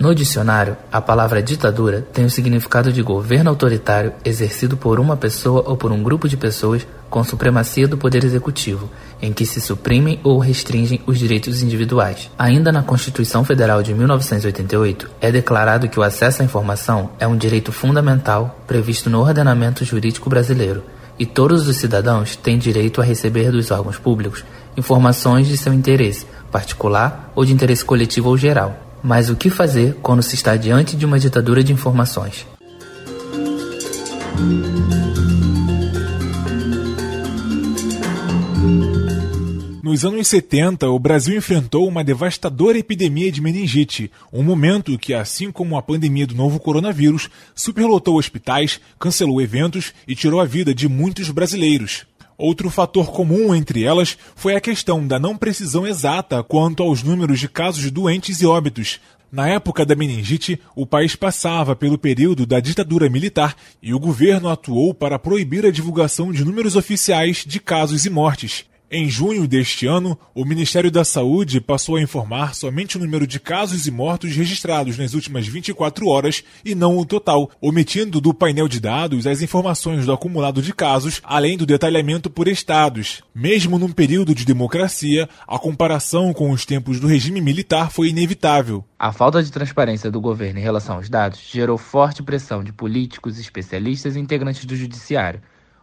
No dicionário, a palavra ditadura tem o significado de governo autoritário exercido por uma pessoa ou por um grupo de pessoas com supremacia do poder executivo, em que se suprimem ou restringem os direitos individuais. Ainda na Constituição Federal de 1988, é declarado que o acesso à informação é um direito fundamental previsto no ordenamento jurídico brasileiro, e todos os cidadãos têm direito a receber dos órgãos públicos informações de seu interesse, particular ou de interesse coletivo ou geral mas o que fazer quando se está diante de uma ditadura de informações? Nos anos 70, o Brasil enfrentou uma devastadora epidemia de meningite, um momento que, assim como a pandemia do novo coronavírus, superlotou hospitais, cancelou eventos e tirou a vida de muitos brasileiros. Outro fator comum entre elas foi a questão da não precisão exata quanto aos números de casos doentes e óbitos. Na época da meningite, o país passava pelo período da ditadura militar e o governo atuou para proibir a divulgação de números oficiais de casos e mortes. Em junho deste ano, o Ministério da Saúde passou a informar somente o número de casos e mortos registrados nas últimas 24 horas e não o total, omitindo do painel de dados as informações do acumulado de casos, além do detalhamento por estados. Mesmo num período de democracia, a comparação com os tempos do regime militar foi inevitável. A falta de transparência do governo em relação aos dados gerou forte pressão de políticos, especialistas e integrantes do judiciário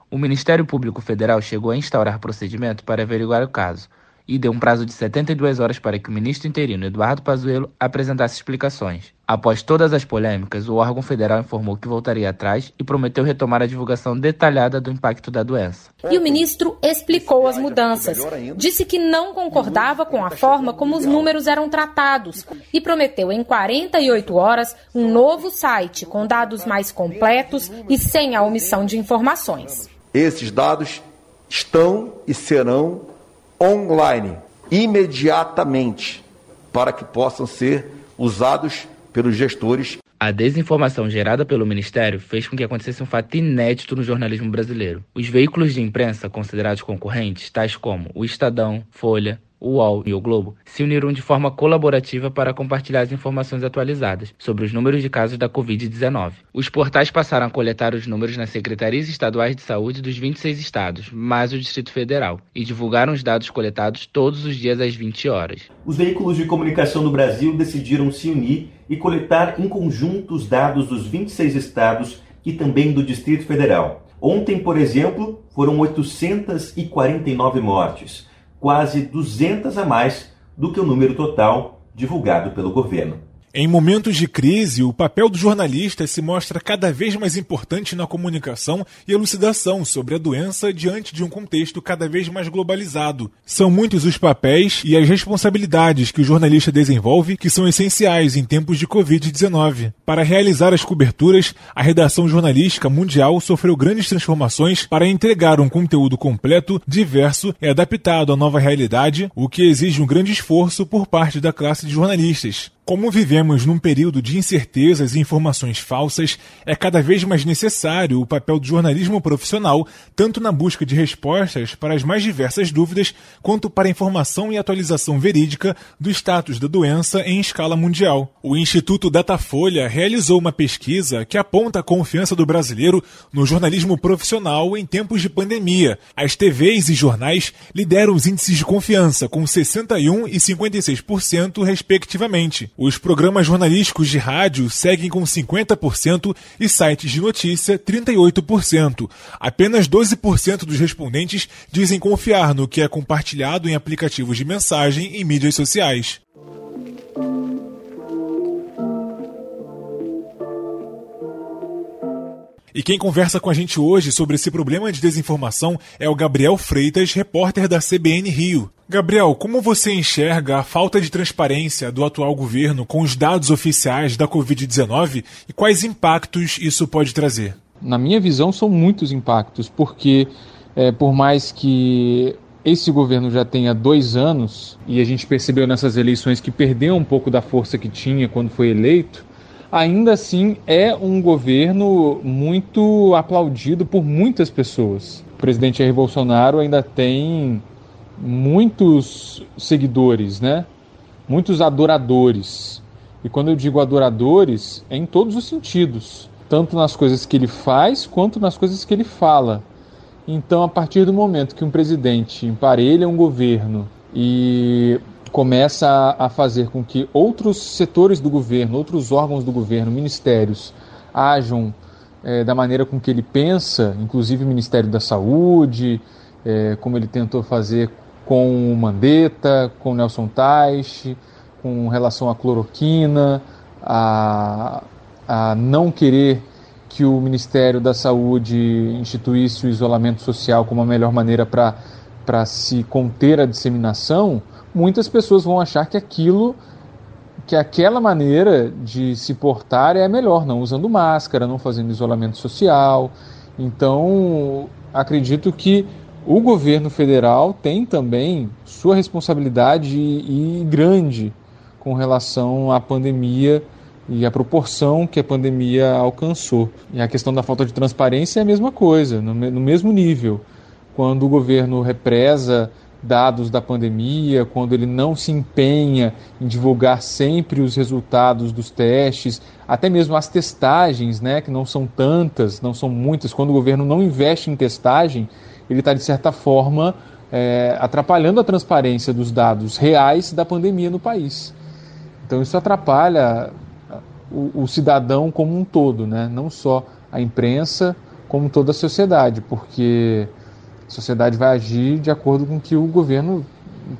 o Ministério Público Federal chegou a instaurar procedimento para averiguar o caso e deu um prazo de 72 horas para que o ministro interino Eduardo Pazuello apresentasse explicações. Após todas as polêmicas, o órgão federal informou que voltaria atrás e prometeu retomar a divulgação detalhada do impacto da doença. E o ministro explicou as mudanças. Disse que não concordava com a forma como os números eram tratados e prometeu em 48 horas um novo site com dados mais completos e sem a omissão de informações. Esses dados estão e serão online imediatamente para que possam ser usados pelos gestores. A desinformação gerada pelo Ministério fez com que acontecesse um fato inédito no jornalismo brasileiro. Os veículos de imprensa considerados concorrentes, tais como o Estadão, Folha, o UOL e o Globo se uniram de forma colaborativa para compartilhar as informações atualizadas sobre os números de casos da Covid-19. Os portais passaram a coletar os números nas secretarias estaduais de saúde dos 26 estados, mais o Distrito Federal, e divulgaram os dados coletados todos os dias às 20 horas. Os veículos de comunicação do Brasil decidiram se unir e coletar em conjunto os dados dos 26 estados e também do Distrito Federal. Ontem, por exemplo, foram 849 mortes quase 200 a mais do que o número total divulgado pelo governo. Em momentos de crise, o papel do jornalista se mostra cada vez mais importante na comunicação e elucidação sobre a doença diante de um contexto cada vez mais globalizado. São muitos os papéis e as responsabilidades que o jornalista desenvolve que são essenciais em tempos de Covid-19. Para realizar as coberturas, a redação jornalística mundial sofreu grandes transformações para entregar um conteúdo completo, diverso e adaptado à nova realidade, o que exige um grande esforço por parte da classe de jornalistas. Como vivemos num período de incertezas e informações falsas, é cada vez mais necessário o papel do jornalismo profissional, tanto na busca de respostas para as mais diversas dúvidas, quanto para a informação e atualização verídica do status da doença em escala mundial. O Instituto Datafolha realizou uma pesquisa que aponta a confiança do brasileiro no jornalismo profissional em tempos de pandemia. As TVs e jornais lideram os índices de confiança, com 61% e 56%, respectivamente. Os programas jornalísticos de rádio seguem com 50% e sites de notícia 38%. Apenas 12% dos respondentes dizem confiar no que é compartilhado em aplicativos de mensagem e mídias sociais. E quem conversa com a gente hoje sobre esse problema de desinformação é o Gabriel Freitas, repórter da CBN Rio. Gabriel, como você enxerga a falta de transparência do atual governo com os dados oficiais da Covid-19 e quais impactos isso pode trazer? Na minha visão, são muitos impactos, porque é, por mais que esse governo já tenha dois anos e a gente percebeu nessas eleições que perdeu um pouco da força que tinha quando foi eleito, ainda assim é um governo muito aplaudido por muitas pessoas. O presidente Jair Bolsonaro ainda tem muitos seguidores, né? Muitos adoradores. E quando eu digo adoradores, é em todos os sentidos, tanto nas coisas que ele faz quanto nas coisas que ele fala. Então, a partir do momento que um presidente emparelha um governo e começa a fazer com que outros setores do governo, outros órgãos do governo, ministérios, ajam é, da maneira com que ele pensa, inclusive o Ministério da Saúde, é, como ele tentou fazer com o Mandetta, com Nelson Teich, com relação à cloroquina, a, a não querer que o Ministério da Saúde instituísse o isolamento social como a melhor maneira para se conter a disseminação, muitas pessoas vão achar que aquilo que aquela maneira de se portar é a melhor, não usando máscara, não fazendo isolamento social. Então, acredito que o governo federal tem também sua responsabilidade e, e grande com relação à pandemia e a proporção que a pandemia alcançou. E a questão da falta de transparência é a mesma coisa, no, no mesmo nível. Quando o governo represa dados da pandemia, quando ele não se empenha em divulgar sempre os resultados dos testes, até mesmo as testagens, né, que não são tantas, não são muitas, quando o governo não investe em testagem, ele está, de certa forma, é, atrapalhando a transparência dos dados reais da pandemia no país. Então, isso atrapalha o, o cidadão como um todo, né? não só a imprensa, como toda a sociedade, porque a sociedade vai agir de acordo com o que o governo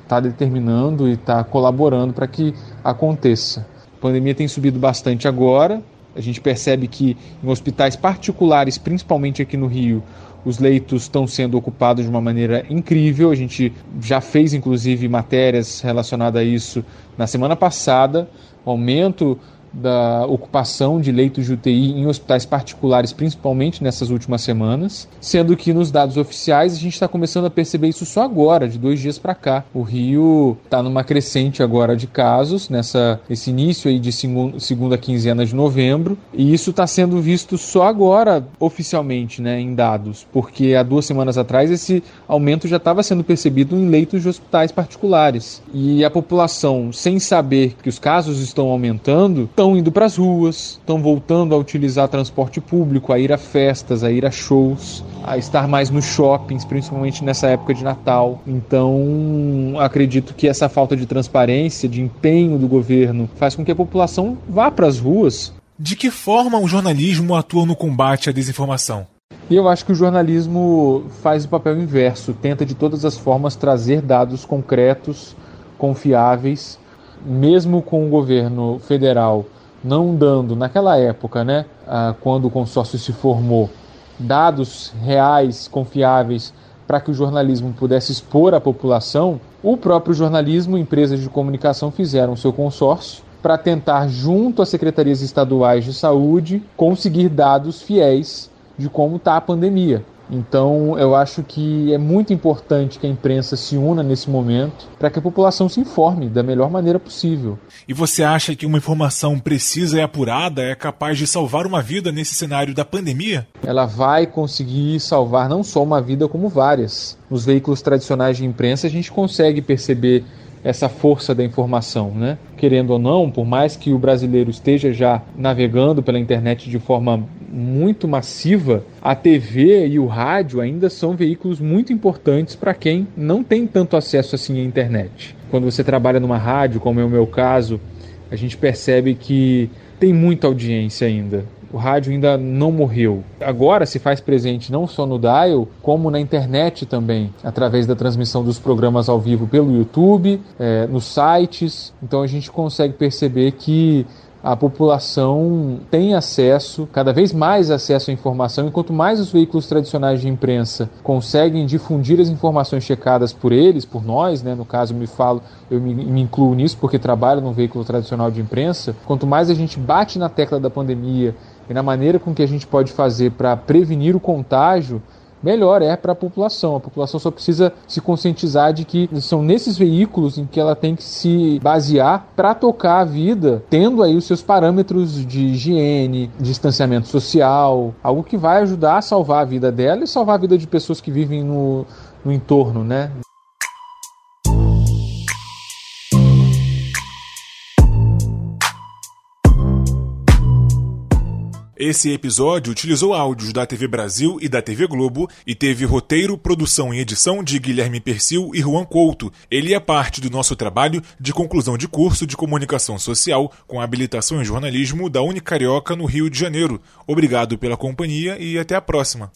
está determinando e está colaborando para que aconteça. A pandemia tem subido bastante agora. A gente percebe que em hospitais particulares, principalmente aqui no Rio, os leitos estão sendo ocupados de uma maneira incrível. A gente já fez, inclusive, matérias relacionadas a isso na semana passada. O aumento da ocupação de leitos de UTI em hospitais particulares, principalmente nessas últimas semanas, sendo que nos dados oficiais a gente está começando a perceber isso só agora, de dois dias para cá. O Rio está numa crescente agora de casos, nessa esse início aí de segunda quinzena de novembro, e isso está sendo visto só agora oficialmente, né, em dados, porque há duas semanas atrás esse aumento já estava sendo percebido em leitos de hospitais particulares. E a população, sem saber que os casos estão aumentando, estão indo para as ruas, estão voltando a utilizar transporte público, a ir a festas, a ir a shows, a estar mais nos shoppings, principalmente nessa época de Natal. Então, acredito que essa falta de transparência, de empenho do governo, faz com que a população vá para as ruas. De que forma o jornalismo atua no combate à desinformação? E eu acho que o jornalismo faz o papel inverso, tenta de todas as formas trazer dados concretos, confiáveis mesmo com o governo federal não dando, naquela época, né, quando o consórcio se formou, dados reais, confiáveis, para que o jornalismo pudesse expor à população, o próprio jornalismo e empresas de comunicação fizeram seu consórcio para tentar, junto às secretarias estaduais de saúde, conseguir dados fiéis de como está a pandemia. Então, eu acho que é muito importante que a imprensa se una nesse momento para que a população se informe da melhor maneira possível. E você acha que uma informação precisa e apurada é capaz de salvar uma vida nesse cenário da pandemia? Ela vai conseguir salvar não só uma vida, como várias. Nos veículos tradicionais de imprensa, a gente consegue perceber essa força da informação, né? Querendo ou não, por mais que o brasileiro esteja já navegando pela internet de forma muito massiva, a TV e o rádio ainda são veículos muito importantes para quem não tem tanto acesso assim à internet. Quando você trabalha numa rádio, como é o meu caso, a gente percebe que tem muita audiência ainda. O rádio ainda não morreu. Agora se faz presente não só no dial, como na internet também, através da transmissão dos programas ao vivo pelo YouTube, é, nos sites. Então a gente consegue perceber que a população tem acesso, cada vez mais acesso à informação, e quanto mais os veículos tradicionais de imprensa conseguem difundir as informações checadas por eles, por nós, né, no caso eu me falo, eu me, me incluo nisso porque trabalho num veículo tradicional de imprensa, quanto mais a gente bate na tecla da pandemia e na maneira com que a gente pode fazer para prevenir o contágio, melhor é para a população. A população só precisa se conscientizar de que são nesses veículos em que ela tem que se basear para tocar a vida, tendo aí os seus parâmetros de higiene, distanciamento social, algo que vai ajudar a salvar a vida dela e salvar a vida de pessoas que vivem no, no entorno, né? Esse episódio utilizou áudios da TV Brasil e da TV Globo e teve roteiro, produção e edição de Guilherme Persil e Juan Couto. Ele é parte do nosso trabalho de conclusão de curso de comunicação social com habilitação em jornalismo da Unicarioca no Rio de Janeiro. Obrigado pela companhia e até a próxima.